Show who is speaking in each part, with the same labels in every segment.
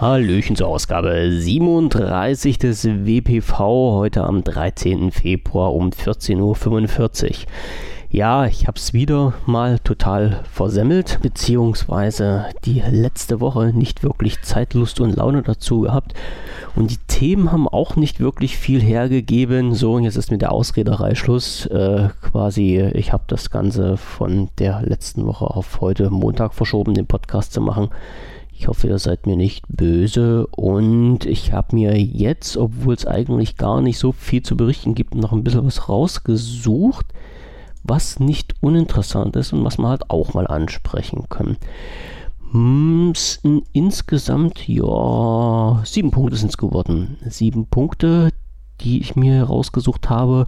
Speaker 1: Hallöchen zur Ausgabe 37 des WPV heute am 13. Februar um 14.45 Uhr. Ja, ich habe es wieder mal total versemmelt, beziehungsweise die letzte Woche nicht wirklich Zeit, Lust und Laune dazu gehabt. Und die Themen haben auch nicht wirklich viel hergegeben. So, und jetzt ist mit der Ausrederei Schluss. Äh, quasi, ich habe das Ganze von der letzten Woche auf heute Montag verschoben, den Podcast zu machen. Ich hoffe, ihr seid mir nicht böse. Und ich habe mir jetzt, obwohl es eigentlich gar nicht so viel zu berichten gibt, noch ein bisschen was rausgesucht was nicht uninteressant ist und was man halt auch mal ansprechen kann. Hm, insgesamt, ja, sieben Punkte sind es geworden. Sieben Punkte, die ich mir herausgesucht habe.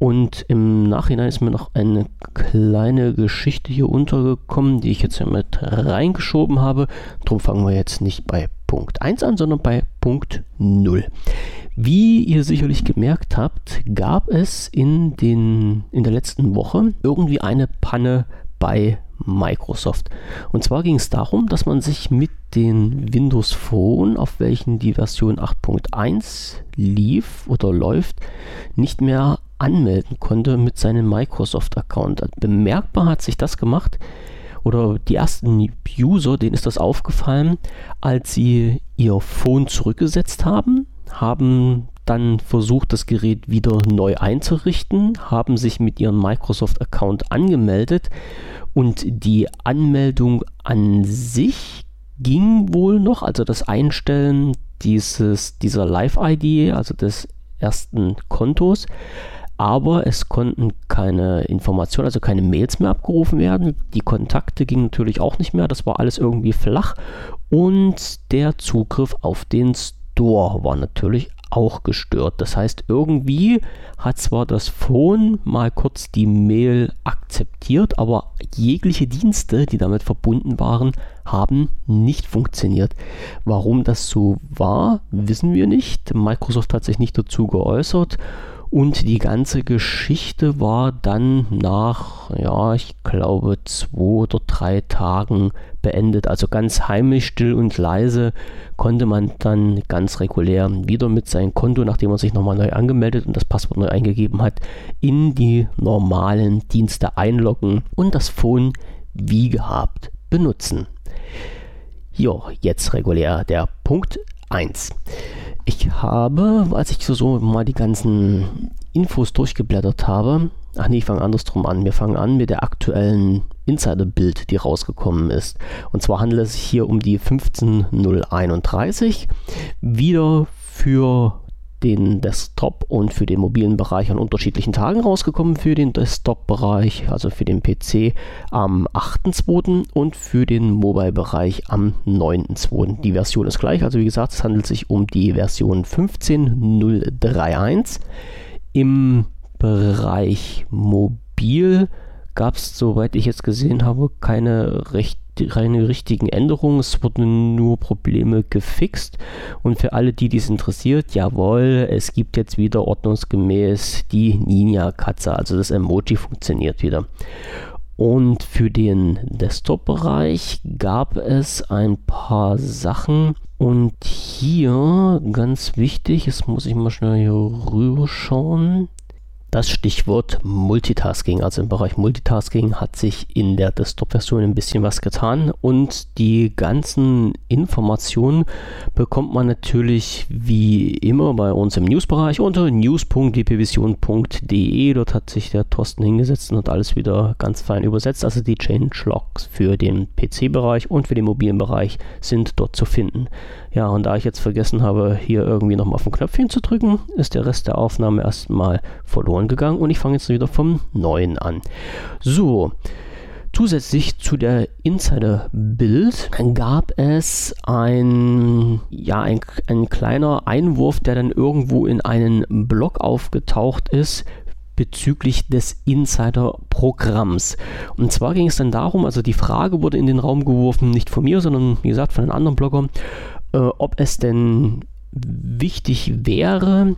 Speaker 1: Und im Nachhinein ist mir noch eine kleine Geschichte hier untergekommen, die ich jetzt mit reingeschoben habe. Darum fangen wir jetzt nicht bei Punkt 1 an, sondern bei Punkt 0. Wie ihr sicherlich gemerkt habt, gab es in, den, in der letzten Woche irgendwie eine Panne bei Microsoft. Und zwar ging es darum, dass man sich mit den Windows Phone, auf welchen die Version 8.1 lief oder läuft, nicht mehr anmelden konnte mit seinem Microsoft-Account. Bemerkbar hat sich das gemacht, oder die ersten User, denen ist das aufgefallen, als sie ihr Phone zurückgesetzt haben haben dann versucht, das Gerät wieder neu einzurichten, haben sich mit ihrem Microsoft-Account angemeldet und die Anmeldung an sich ging wohl noch, also das Einstellen dieses, dieser Live-ID, also des ersten Kontos, aber es konnten keine Informationen, also keine Mails mehr abgerufen werden. Die Kontakte gingen natürlich auch nicht mehr, das war alles irgendwie flach und der Zugriff auf den Store war natürlich auch gestört. Das heißt, irgendwie hat zwar das Phone mal kurz die Mail akzeptiert, aber jegliche Dienste, die damit verbunden waren, haben nicht funktioniert. Warum das so war, wissen wir nicht. Microsoft hat sich nicht dazu geäußert und die ganze Geschichte war dann nach, ja, ich glaube, zwei oder drei Tagen beendet. Also ganz heimlich, still und leise konnte man dann ganz regulär wieder mit seinem Konto, nachdem man sich nochmal neu angemeldet und das Passwort neu eingegeben hat, in die normalen Dienste einloggen und das Phone wie gehabt benutzen. Jo, jetzt regulär der Punkt 1. Ich habe, als ich so, so mal die ganzen Infos durchgeblättert habe, ach nee, ich fange andersrum an. Wir fangen an mit der aktuellen Insider-Bild, die rausgekommen ist. Und zwar handelt es sich hier um die 15031. Wieder für den Desktop und für den mobilen Bereich an unterschiedlichen Tagen rausgekommen. Für den Desktop-Bereich, also für den PC am 8.2. und für den Mobile-Bereich am 9.2. Die Version ist gleich, also wie gesagt, es handelt sich um die Version 15.031. Im Bereich Mobil gab es, soweit ich jetzt gesehen habe, keine recht keine richtigen Änderungen, es wurden nur Probleme gefixt. Und für alle, die dies interessiert, jawohl, es gibt jetzt wieder ordnungsgemäß die Ninja-Katze, also das Emoji funktioniert wieder. Und für den Desktop-Bereich gab es ein paar Sachen. Und hier ganz wichtig, jetzt muss ich mal schnell hier rüber schauen das Stichwort Multitasking. Also im Bereich Multitasking hat sich in der Desktop-Version ein bisschen was getan und die ganzen Informationen bekommt man natürlich wie immer bei uns im Newsbereich unter news.dpvision.de. Dort hat sich der Thorsten hingesetzt und hat alles wieder ganz fein übersetzt. Also die Changelogs für den PC-Bereich und für den mobilen Bereich sind dort zu finden. Ja, und da ich jetzt vergessen habe, hier irgendwie nochmal auf den Knöpfchen zu drücken, ist der Rest der Aufnahme erstmal verloren gegangen und ich fange jetzt wieder vom Neuen an. So. Zusätzlich zu der Insider-Bild gab es ein, ja, ein, ein kleiner Einwurf, der dann irgendwo in einen Blog aufgetaucht ist bezüglich des Insider-Programms. Und zwar ging es dann darum, also die Frage wurde in den Raum geworfen, nicht von mir, sondern wie gesagt von einem anderen Blogger, äh, ob es denn wichtig wäre,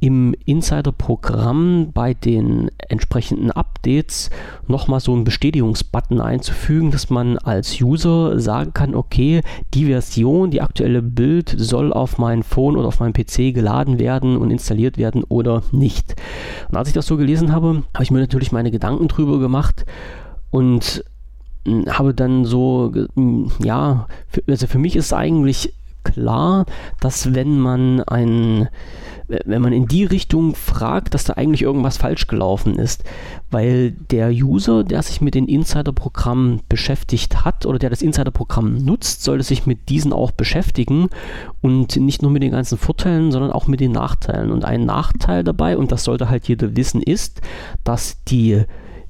Speaker 1: im Insider-Programm bei den entsprechenden Updates nochmal so einen Bestätigungsbutton einzufügen, dass man als User sagen kann, okay, die Version, die aktuelle Bild soll auf mein Phone oder auf meinem PC geladen werden und installiert werden oder nicht. Und als ich das so gelesen habe, habe ich mir natürlich meine Gedanken drüber gemacht und hm, habe dann so, hm, ja, also für mich ist eigentlich klar, dass wenn man ein, wenn man in die Richtung fragt, dass da eigentlich irgendwas falsch gelaufen ist, weil der User, der sich mit den Insider-Programmen beschäftigt hat oder der das Insider-Programm nutzt, sollte sich mit diesen auch beschäftigen und nicht nur mit den ganzen Vorteilen, sondern auch mit den Nachteilen. Und ein Nachteil dabei, und das sollte halt jeder wissen, ist, dass die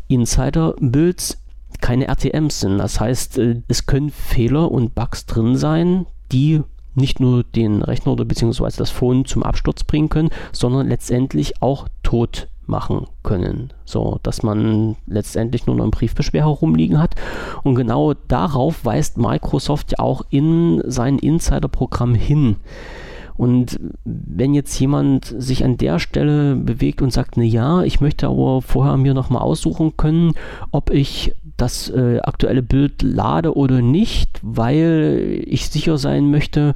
Speaker 1: Insider-Builds keine RTMs sind. Das heißt, äh, es können Fehler und Bugs drin sein, die nicht nur den Rechner oder beziehungsweise das Phone zum Absturz bringen können, sondern letztendlich auch tot machen können. So, dass man letztendlich nur noch einen Briefbeschwer herumliegen hat. Und genau darauf weist Microsoft ja auch in sein Insider-Programm hin. Und wenn jetzt jemand sich an der Stelle bewegt und sagt, na ja, ich möchte aber vorher mir nochmal aussuchen können, ob ich das äh, aktuelle Bild lade oder nicht, weil ich sicher sein möchte,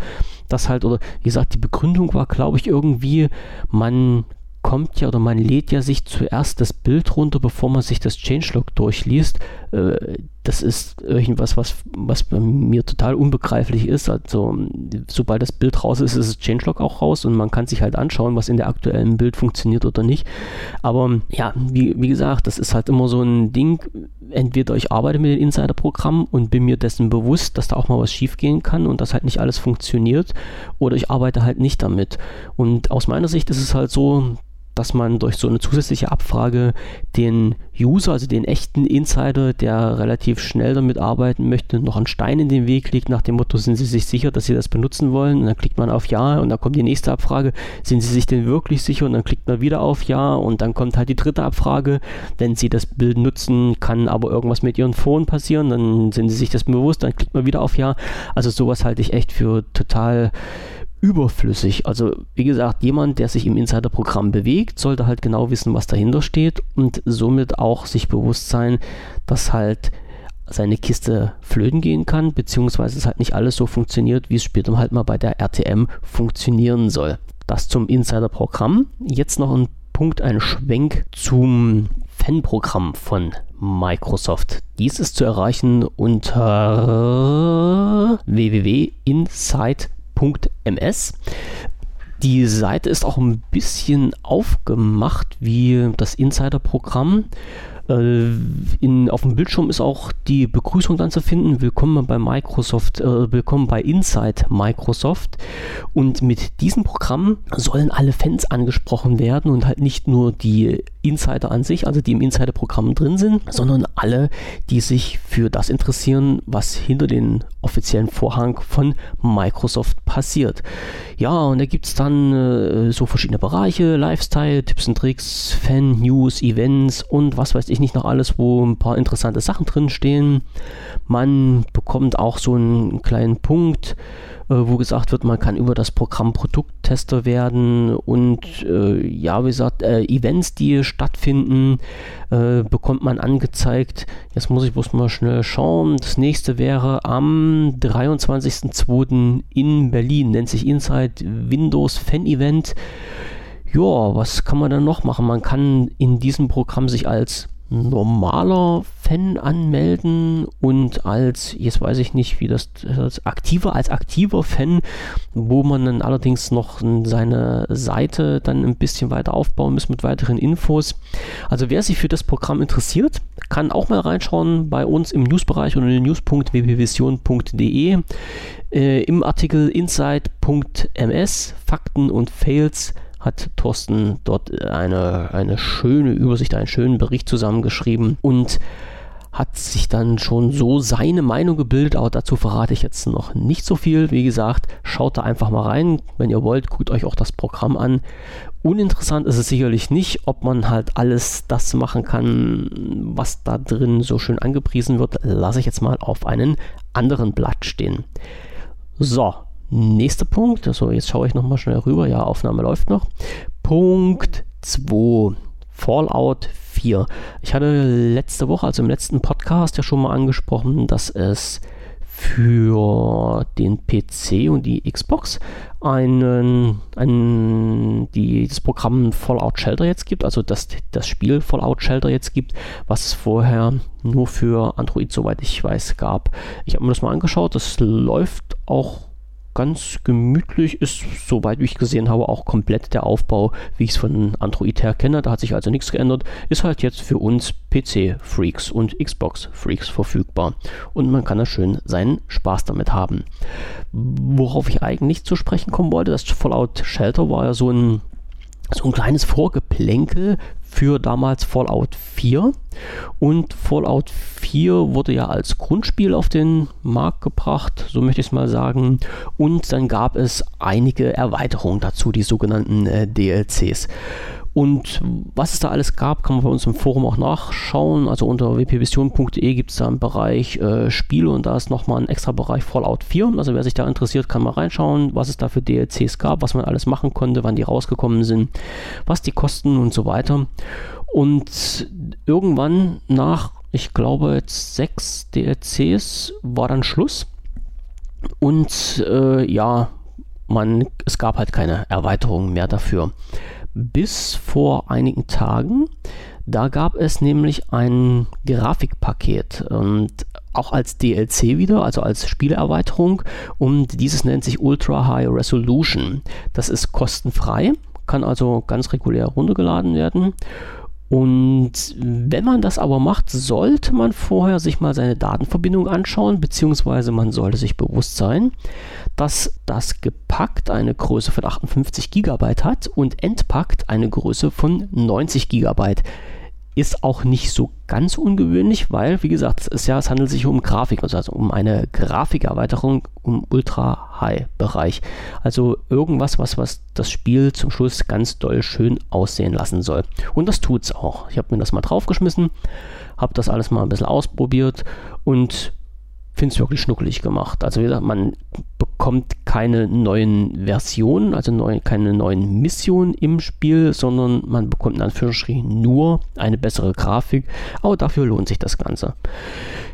Speaker 1: dass halt, oder wie gesagt, die Begründung war, glaube ich, irgendwie, man kommt ja oder man lädt ja sich zuerst das Bild runter, bevor man sich das Changelog durchliest. Äh, das ist irgendwas, was, was bei mir total unbegreiflich ist. Also, sobald das Bild raus ist, ist das Changelog auch raus und man kann sich halt anschauen, was in der aktuellen Bild funktioniert oder nicht. Aber ja, wie, wie gesagt, das ist halt immer so ein Ding. Entweder ich arbeite mit dem Insider-Programm und bin mir dessen bewusst, dass da auch mal was schiefgehen kann und dass halt nicht alles funktioniert, oder ich arbeite halt nicht damit. Und aus meiner Sicht ist es halt so, dass man durch so eine zusätzliche Abfrage den User, also den echten Insider, der relativ schnell damit arbeiten möchte, noch einen Stein in den Weg legt, nach dem Motto, sind Sie sich sicher, dass Sie das benutzen wollen? Und dann klickt man auf Ja und dann kommt die nächste Abfrage, sind Sie sich denn wirklich sicher? Und dann klickt man wieder auf Ja und dann kommt halt die dritte Abfrage, wenn Sie das Bild nutzen, kann aber irgendwas mit Ihrem Phone passieren, dann sind Sie sich das bewusst, dann klickt man wieder auf Ja. Also sowas halte ich echt für total überflüssig. Also wie gesagt, jemand, der sich im Insider-Programm bewegt, sollte halt genau wissen, was dahinter steht und somit auch sich bewusst sein, dass halt seine Kiste flöten gehen kann, beziehungsweise es halt nicht alles so funktioniert, wie es später halt mal bei der RTM funktionieren soll. Das zum Insider-Programm. Jetzt noch ein Punkt, ein Schwenk zum Fan-Programm von Microsoft. Dies ist zu erreichen unter www.inside.com ms. Die Seite ist auch ein bisschen aufgemacht wie das Insider-Programm. Äh, in, auf dem Bildschirm ist auch die Begrüßung dann zu finden. Willkommen bei Microsoft, äh, willkommen bei Inside Microsoft. Und mit diesem Programm sollen alle Fans angesprochen werden und halt nicht nur die Insider an sich, also die im Insider-Programm drin sind, sondern alle, die sich für das interessieren, was hinter den offiziellen Vorhang von Microsoft passiert. Ja, und da gibt es dann äh, so verschiedene Bereiche, Lifestyle, Tipps und Tricks, Fan-News, Events und was weiß ich nicht noch alles, wo ein paar interessante Sachen drin stehen. Man bekommt auch so einen kleinen Punkt, äh, wo gesagt wird, man kann über das Programm Produkttester werden und äh, ja, wie gesagt, äh, Events, die stattfinden, äh, bekommt man angezeigt. Jetzt muss ich bloß mal schnell schauen. Das nächste wäre am 23.02. in Berlin, nennt sich Inside Windows Fan Event. Ja, was kann man dann noch machen? Man kann in diesem Programm sich als normaler Fan anmelden und als, jetzt weiß ich nicht, wie das, als aktiver, als aktiver Fan, wo man dann allerdings noch seine Seite dann ein bisschen weiter aufbauen muss mit weiteren Infos. Also wer sich für das Programm interessiert, kann auch mal reinschauen bei uns im Newsbereich unter news.wwvision.de äh, im Artikel insight.ms Fakten und Fails hat Thorsten dort eine, eine schöne Übersicht, einen schönen Bericht zusammengeschrieben und hat sich dann schon so seine Meinung gebildet, aber dazu verrate ich jetzt noch nicht so viel. Wie gesagt, schaut da einfach mal rein. Wenn ihr wollt, guckt euch auch das Programm an. Uninteressant ist es sicherlich nicht, ob man halt alles das machen kann, was da drin so schön angepriesen wird. Lasse ich jetzt mal auf einen anderen Blatt stehen. So, nächster Punkt, also jetzt schaue ich nochmal schnell rüber, ja, Aufnahme läuft noch. Punkt 2, Fallout 4. Ich hatte letzte Woche, also im letzten Podcast ja schon mal angesprochen, dass es für den PC und die Xbox einen, einen die, das Programm Fallout Shelter jetzt gibt, also das, das Spiel Fallout Shelter jetzt gibt, was es vorher nur für Android, soweit ich weiß, gab. Ich habe mir das mal angeschaut, das läuft auch ganz gemütlich, ist, soweit ich gesehen habe, auch komplett der Aufbau, wie ich es von Android her kenne. Da hat sich also nichts geändert. Ist halt jetzt für uns PC-Freaks und Xbox-Freaks verfügbar. Und man kann da schön seinen Spaß damit haben. Worauf ich eigentlich zu sprechen kommen wollte, das Fallout Shelter war ja so ein so ein kleines Vorgeplänkel für damals Fallout 4. Und Fallout 4 wurde ja als Grundspiel auf den Markt gebracht, so möchte ich es mal sagen. Und dann gab es einige Erweiterungen dazu, die sogenannten äh, DLCs. Und was es da alles gab, kann man bei uns im Forum auch nachschauen. Also unter wpvision.de gibt es da einen Bereich äh, Spiele und da ist nochmal ein extra Bereich Fallout 4. Also wer sich da interessiert, kann mal reinschauen, was es da für DLCs gab, was man alles machen konnte, wann die rausgekommen sind, was die kosten und so weiter. Und irgendwann nach, ich glaube jetzt sechs DLCs, war dann Schluss. Und äh, ja, man, es gab halt keine Erweiterung mehr dafür bis vor einigen Tagen. Da gab es nämlich ein Grafikpaket und auch als DLC wieder, also als Spielerweiterung. Und dieses nennt sich Ultra High Resolution. Das ist kostenfrei, kann also ganz regulär runtergeladen werden. Und wenn man das aber macht, sollte man vorher sich mal seine Datenverbindung anschauen, beziehungsweise man sollte sich bewusst sein, dass das gepackt eine Größe von 58 GB hat und entpackt eine Größe von 90 GB. Ist auch nicht so ganz ungewöhnlich, weil, wie gesagt, es, ist ja, es handelt sich um Grafik, also, also um eine Grafikerweiterung im Ultra-High-Bereich. Also irgendwas, was, was das Spiel zum Schluss ganz doll schön aussehen lassen soll. Und das tut es auch. Ich habe mir das mal draufgeschmissen, habe das alles mal ein bisschen ausprobiert und finde es wirklich schnuckelig gemacht. Also wie gesagt, man bekommt keine neuen Versionen, also neu, keine neuen Missionen im Spiel, sondern man bekommt in Anführungsstrichen nur eine bessere Grafik, aber dafür lohnt sich das Ganze.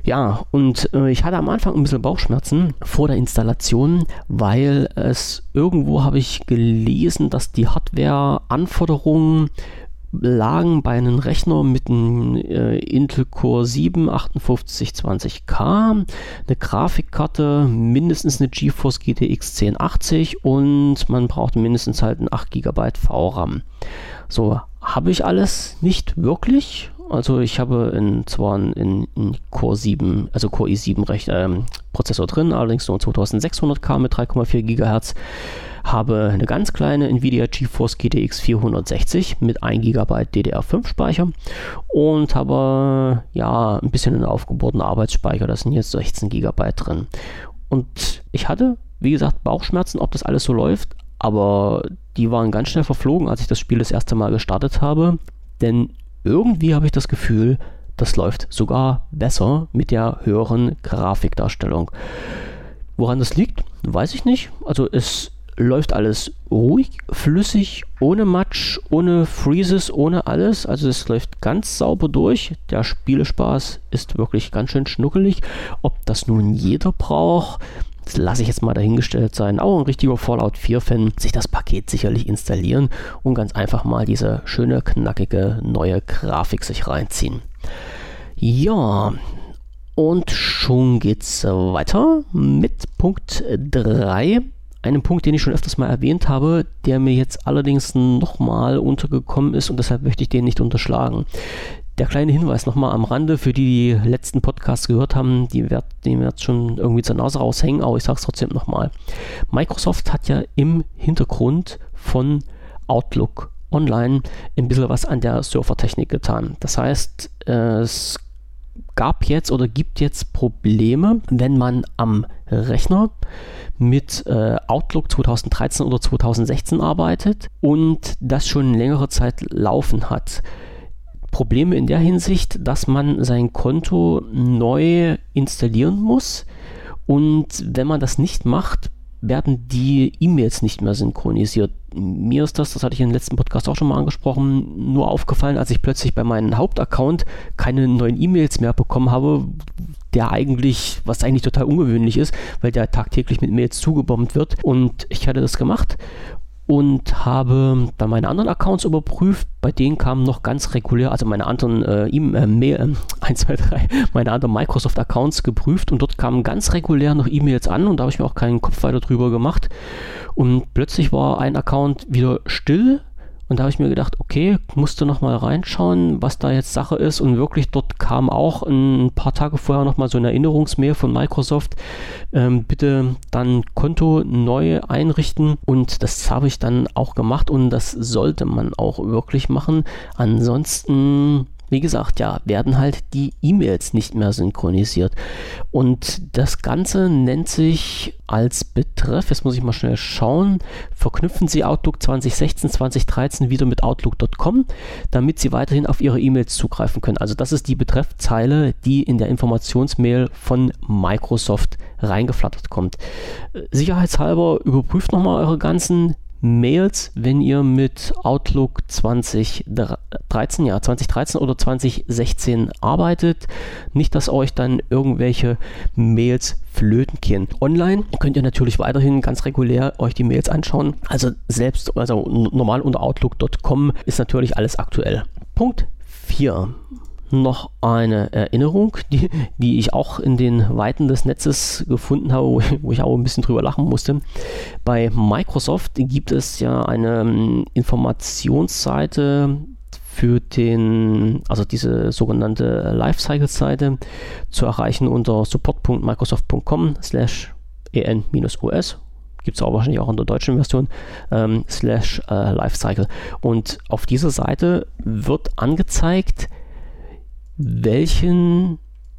Speaker 1: Ja, und äh, ich hatte am Anfang ein bisschen Bauchschmerzen vor der Installation, weil es irgendwo habe ich gelesen, dass die Hardware-Anforderungen lagen bei einem Rechner mit einem äh, Intel Core 7 5820K, eine Grafikkarte, mindestens eine GeForce GTX 1080 und man braucht mindestens halt ein 8 GB VRAM. So, habe ich alles nicht wirklich. Also ich habe in, zwar einen, einen Core 7, also Core i7 Rech ähm, Prozessor drin, allerdings nur 2600K mit 3,4 GHz habe eine ganz kleine Nvidia GeForce GTX 460 mit 1 GB DDR5 Speicher und habe ja ein bisschen einen aufgebohrten Arbeitsspeicher, da sind jetzt 16 GB drin. Und ich hatte, wie gesagt, Bauchschmerzen, ob das alles so läuft, aber die waren ganz schnell verflogen, als ich das Spiel das erste Mal gestartet habe, denn irgendwie habe ich das Gefühl, das läuft sogar besser mit der höheren Grafikdarstellung. Woran das liegt, weiß ich nicht. Also es läuft alles ruhig, flüssig, ohne Matsch, ohne Freezes, ohne alles. Also es läuft ganz sauber durch. Der Spielespaß ist wirklich ganz schön schnuckelig. Ob das nun jeder braucht, lasse ich jetzt mal dahingestellt sein. Auch ein richtiger Fallout 4-Fan sich das Paket sicherlich installieren und ganz einfach mal diese schöne, knackige neue Grafik sich reinziehen. Ja, und schon geht's weiter mit Punkt 3 einem Punkt, den ich schon öfters mal erwähnt habe, der mir jetzt allerdings nochmal untergekommen ist und deshalb möchte ich den nicht unterschlagen. Der kleine Hinweis nochmal am Rande für die, die letzten Podcasts gehört haben, die werden jetzt schon irgendwie zur Nase raushängen, aber ich sage es trotzdem nochmal. Microsoft hat ja im Hintergrund von Outlook Online ein bisschen was an der Surfertechnik getan. Das heißt, es gab jetzt oder gibt jetzt Probleme, wenn man am Rechner mit äh, Outlook 2013 oder 2016 arbeitet und das schon längere Zeit laufen hat. Probleme in der Hinsicht, dass man sein Konto neu installieren muss und wenn man das nicht macht, werden die E-Mails nicht mehr synchronisiert. Mir ist das, das hatte ich den letzten Podcast auch schon mal angesprochen, nur aufgefallen, als ich plötzlich bei meinem Hauptaccount keine neuen E-Mails mehr bekommen habe, der eigentlich, was eigentlich total ungewöhnlich ist, weil der tagtäglich mit Mails zugebombt wird. Und ich hatte das gemacht und habe dann meine anderen Accounts überprüft. Bei denen kamen noch ganz regulär, also meine anderen äh, e äh, 1, 2, 3, meine anderen Microsoft-Accounts geprüft und dort kamen ganz regulär noch E-Mails an und da habe ich mir auch keinen Kopf weiter drüber gemacht. Und plötzlich war ein Account wieder still und da habe ich mir gedacht, okay, musste noch mal reinschauen, was da jetzt Sache ist. Und wirklich dort kam auch ein paar Tage vorher noch mal so eine Erinnerungsmail von Microsoft. Ähm, bitte dann Konto neu einrichten. Und das habe ich dann auch gemacht und das sollte man auch wirklich machen. Ansonsten wie gesagt, ja, werden halt die E-Mails nicht mehr synchronisiert. Und das Ganze nennt sich als Betreff, jetzt muss ich mal schnell schauen, verknüpfen Sie Outlook 2016, 2013 wieder mit Outlook.com, damit Sie weiterhin auf Ihre E-Mails zugreifen können. Also das ist die Betreffzeile, die in der Informationsmail von Microsoft reingeflattert kommt. Sicherheitshalber überprüft nochmal eure ganzen Mails, wenn ihr mit Outlook 2013, ja 2013 oder 2016 arbeitet. Nicht, dass euch dann irgendwelche Mails flöten gehen. Online könnt ihr natürlich weiterhin ganz regulär euch die Mails anschauen. Also selbst, also normal unter outlook.com ist natürlich alles aktuell. Punkt 4 noch eine Erinnerung, die, die ich auch in den Weiten des Netzes gefunden habe, wo ich, auch ein bisschen drüber lachen musste. Bei Microsoft gibt es ja eine ähm, Informationsseite für den, also diese sogenannte Lifecycle-Seite zu erreichen unter support.microsoft.com slash en-us gibt es auch wahrscheinlich auch in der deutschen Version, ähm, slash äh, Lifecycle. Und auf dieser Seite wird angezeigt, welchen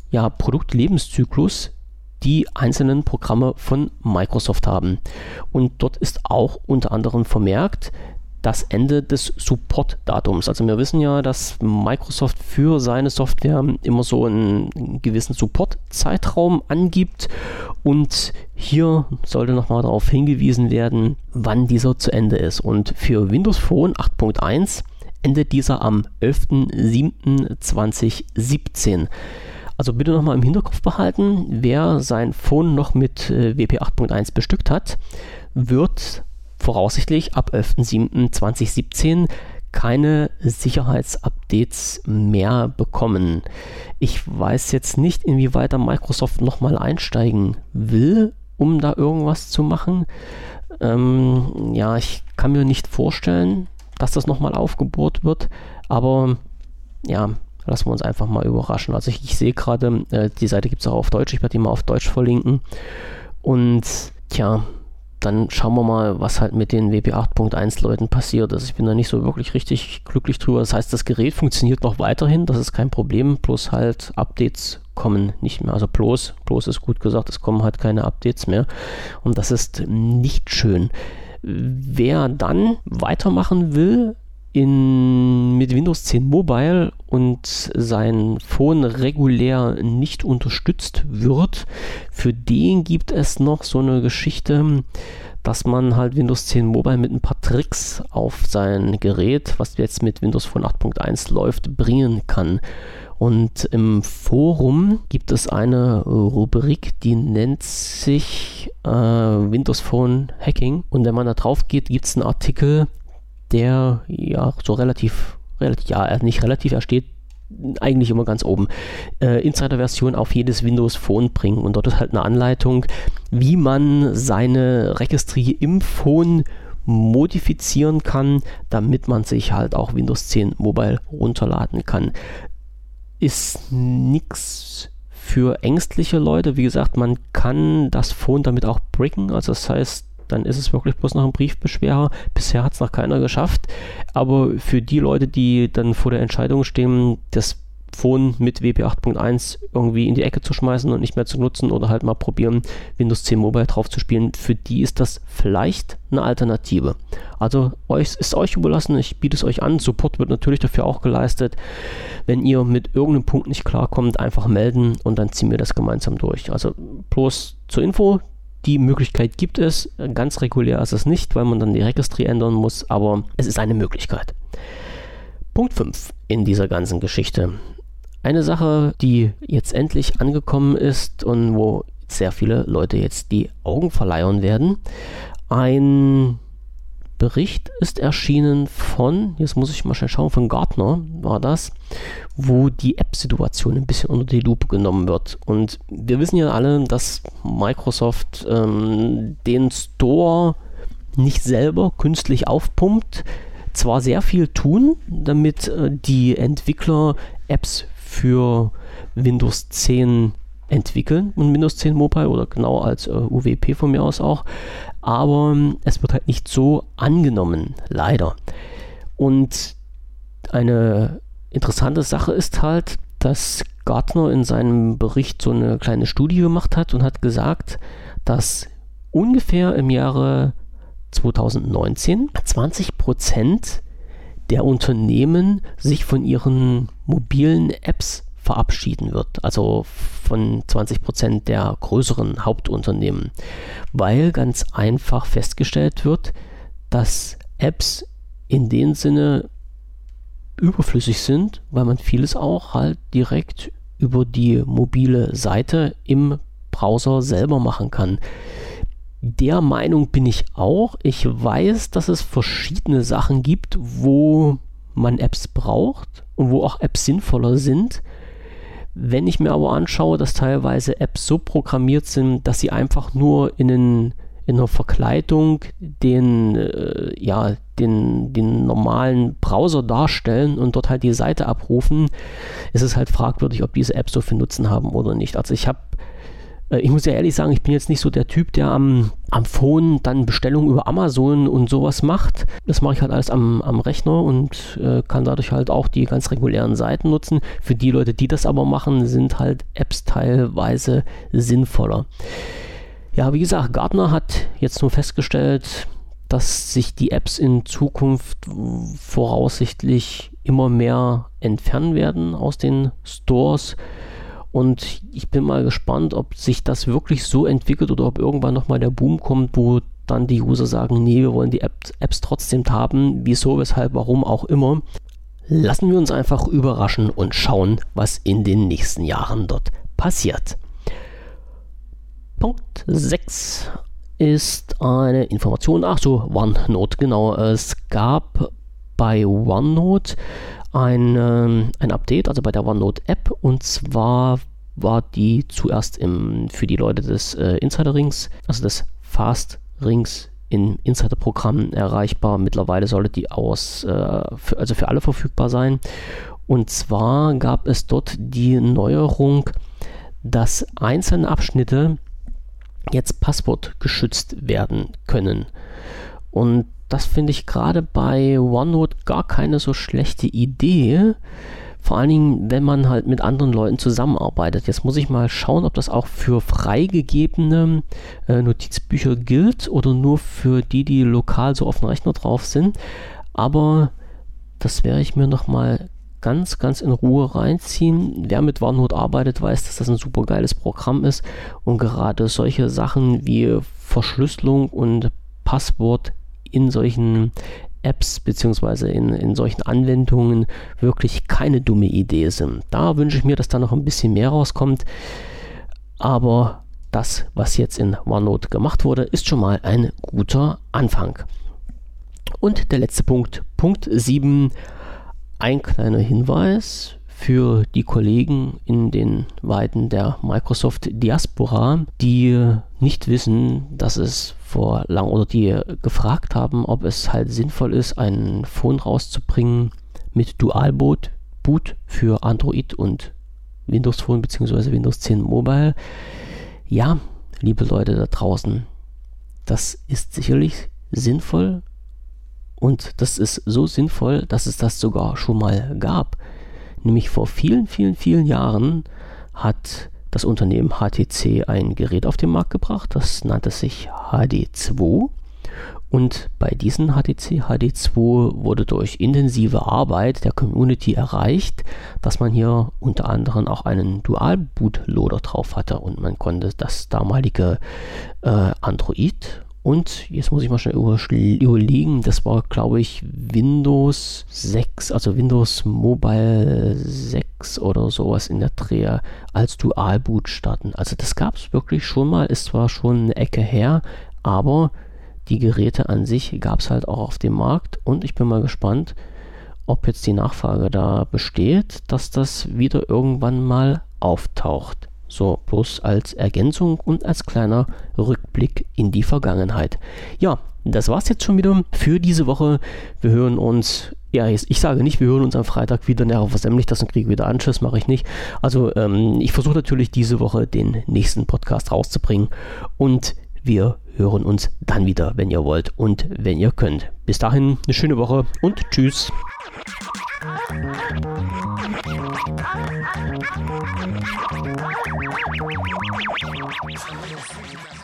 Speaker 1: ja, Produktlebenszyklus die einzelnen Programme von Microsoft haben. Und dort ist auch unter anderem vermerkt das Ende des Support-Datums. Also wir wissen ja, dass Microsoft für seine Software immer so einen gewissen Support-Zeitraum angibt und hier sollte nochmal darauf hingewiesen werden, wann dieser zu Ende ist. Und für Windows Phone 8.1 endet dieser am 11.07.2017. Also bitte nochmal im Hinterkopf behalten, wer sein Phone noch mit äh, WP 8.1 bestückt hat, wird voraussichtlich ab 11.07.2017 keine Sicherheitsupdates mehr bekommen. Ich weiß jetzt nicht, inwieweit da Microsoft nochmal einsteigen will, um da irgendwas zu machen. Ähm, ja, ich kann mir nicht vorstellen, dass das nochmal aufgebohrt wird. Aber ja, lassen wir uns einfach mal überraschen. Also ich, ich sehe gerade, äh, die Seite gibt es auch auf Deutsch. Ich werde die mal auf Deutsch verlinken. Und tja, dann schauen wir mal, was halt mit den WP 8.1 Leuten passiert. Also ich bin da nicht so wirklich richtig glücklich drüber. Das heißt, das Gerät funktioniert noch weiterhin, das ist kein Problem, bloß halt Updates kommen nicht mehr. Also bloß, bloß ist gut gesagt, es kommen halt keine Updates mehr. Und das ist nicht schön. Wer dann weitermachen will in, mit Windows 10 Mobile und sein Phone regulär nicht unterstützt wird, für den gibt es noch so eine Geschichte, dass man halt Windows 10 Mobile mit ein paar Tricks auf sein Gerät, was jetzt mit Windows Phone 8.1 läuft, bringen kann. Und im Forum gibt es eine Rubrik, die nennt sich äh, Windows Phone Hacking. Und wenn man da drauf geht, gibt es einen Artikel, der ja so relativ, relativ, ja, nicht relativ, er steht eigentlich immer ganz oben. Äh, Insider-Version auf jedes Windows Phone bringen. Und dort ist halt eine Anleitung, wie man seine Registrie im Phone modifizieren kann, damit man sich halt auch Windows 10 Mobile runterladen kann ist nichts für ängstliche Leute. Wie gesagt, man kann das Phone damit auch bricken. Also das heißt, dann ist es wirklich bloß noch ein Briefbeschwerer. Bisher hat es noch keiner geschafft. Aber für die Leute, die dann vor der Entscheidung stehen, das Phone mit WP 8.1 irgendwie in die Ecke zu schmeißen und nicht mehr zu nutzen oder halt mal probieren, Windows 10 Mobile drauf zu spielen. Für die ist das vielleicht eine Alternative. Also euch, ist euch überlassen, ich biete es euch an. Support wird natürlich dafür auch geleistet. Wenn ihr mit irgendeinem Punkt nicht klarkommt, einfach melden und dann ziehen wir das gemeinsam durch. Also bloß zur Info, Die Möglichkeit gibt es, ganz regulär ist es nicht, weil man dann die Registry ändern muss, aber es ist eine Möglichkeit. Punkt 5 in dieser ganzen Geschichte. Eine Sache, die jetzt endlich angekommen ist und wo sehr viele Leute jetzt die Augen verleihen werden. Ein Bericht ist erschienen von, jetzt muss ich mal schnell schauen, von Gartner war das, wo die App-Situation ein bisschen unter die Lupe genommen wird. Und wir wissen ja alle, dass Microsoft ähm, den Store nicht selber künstlich aufpumpt, zwar sehr viel tun, damit äh, die Entwickler Apps für Windows 10 entwickeln und Windows 10 Mobile oder genau als äh, UWP von mir aus auch. Aber ähm, es wird halt nicht so angenommen, leider. Und eine interessante Sache ist halt, dass Gartner in seinem Bericht so eine kleine Studie gemacht hat und hat gesagt, dass ungefähr im Jahre 2019 20 Prozent der Unternehmen sich von ihren mobilen Apps verabschieden wird, also von 20 Prozent der größeren Hauptunternehmen, weil ganz einfach festgestellt wird, dass Apps in dem Sinne überflüssig sind, weil man vieles auch halt direkt über die mobile Seite im Browser selber machen kann. Der Meinung bin ich auch. Ich weiß, dass es verschiedene Sachen gibt, wo man Apps braucht und wo auch Apps sinnvoller sind. Wenn ich mir aber anschaue, dass teilweise Apps so programmiert sind, dass sie einfach nur in, einen, in einer Verkleidung den, äh, ja, den, den normalen Browser darstellen und dort halt die Seite abrufen, ist es halt fragwürdig, ob diese Apps so viel Nutzen haben oder nicht. Also ich habe äh, ich muss ja ehrlich sagen, ich bin jetzt nicht so der Typ, der am, am Phone dann Bestellungen über Amazon und sowas macht. Das mache ich halt alles am, am Rechner und äh, kann dadurch halt auch die ganz regulären Seiten nutzen. Für die Leute, die das aber machen, sind halt Apps teilweise sinnvoller. Ja, wie gesagt, Gartner hat jetzt nur festgestellt, dass sich die Apps in Zukunft voraussichtlich immer mehr entfernen werden aus den Stores. Und ich bin mal gespannt, ob sich das wirklich so entwickelt oder ob irgendwann nochmal der Boom kommt, wo dann die User sagen, nee, wir wollen die Apps, Apps trotzdem haben, wieso, weshalb, warum auch immer. Lassen wir uns einfach überraschen und schauen, was in den nächsten Jahren dort passiert. Punkt 6 ist eine Information, ach so, OneNote, genau. Es gab bei OneNote ein, ähm, ein Update, also bei der OneNote-App. Und zwar war die zuerst im, für die Leute des äh, Insider-Rings, also des Fast-Rings im Insider-Programm erreichbar. Mittlerweile sollte die aus, äh, für, also für alle verfügbar sein. Und zwar gab es dort die Neuerung, dass einzelne Abschnitte jetzt passwortgeschützt werden können. Und das finde ich gerade bei OneNote gar keine so schlechte Idee. Vor allen Dingen, wenn man halt mit anderen Leuten zusammenarbeitet. Jetzt muss ich mal schauen, ob das auch für freigegebene äh, Notizbücher gilt oder nur für die, die lokal so auf dem Rechner drauf sind. Aber das werde ich mir nochmal ganz, ganz in Ruhe reinziehen. Wer mit OneNote arbeitet, weiß, dass das ein super geiles Programm ist und gerade solche Sachen wie Verschlüsselung und Passwort in solchen Apps beziehungsweise in, in solchen Anwendungen wirklich keine dumme Idee sind. Da wünsche ich mir, dass da noch ein bisschen mehr rauskommt. Aber das, was jetzt in OneNote gemacht wurde, ist schon mal ein guter Anfang. Und der letzte Punkt, Punkt 7, ein kleiner Hinweis für die Kollegen in den Weiten der Microsoft Diaspora, die nicht wissen, dass es vor lang oder die gefragt haben, ob es halt sinnvoll ist, ein Phone rauszubringen mit Dualboot Boot für Android und Windows Phone bzw. Windows 10 Mobile. Ja, liebe Leute da draußen, das ist sicherlich sinnvoll und das ist so sinnvoll, dass es das sogar schon mal gab. Nämlich vor vielen, vielen, vielen Jahren hat das Unternehmen HTC ein Gerät auf den Markt gebracht, das nannte sich HD2 Und bei diesen HTC HD2 wurde durch intensive Arbeit der Community erreicht, dass man hier unter anderem auch einen Dual-Bootloader drauf hatte. Und man konnte das damalige äh, Android und jetzt muss ich mal schnell überlegen, das war glaube ich Windows 6, also Windows Mobile 6 oder sowas in der Dreh als Dualboot starten. Also das gab es wirklich schon mal, ist zwar schon eine Ecke her, aber die Geräte an sich gab es halt auch auf dem Markt und ich bin mal gespannt, ob jetzt die Nachfrage da besteht, dass das wieder irgendwann mal auftaucht. So, bloß als Ergänzung und als kleiner Rückblick in die Vergangenheit. Ja, das war's jetzt schon wieder für diese Woche. Wir hören uns, ja, ich sage nicht, wir hören uns am Freitag wieder. Ne, versemmle ich das und kriege wieder Anschluss, mache ich nicht. Also, ähm, ich versuche natürlich diese Woche den nächsten Podcast rauszubringen und wir hören uns dann wieder, wenn ihr wollt und wenn ihr könnt. Bis dahin eine schöne Woche und tschüss. Música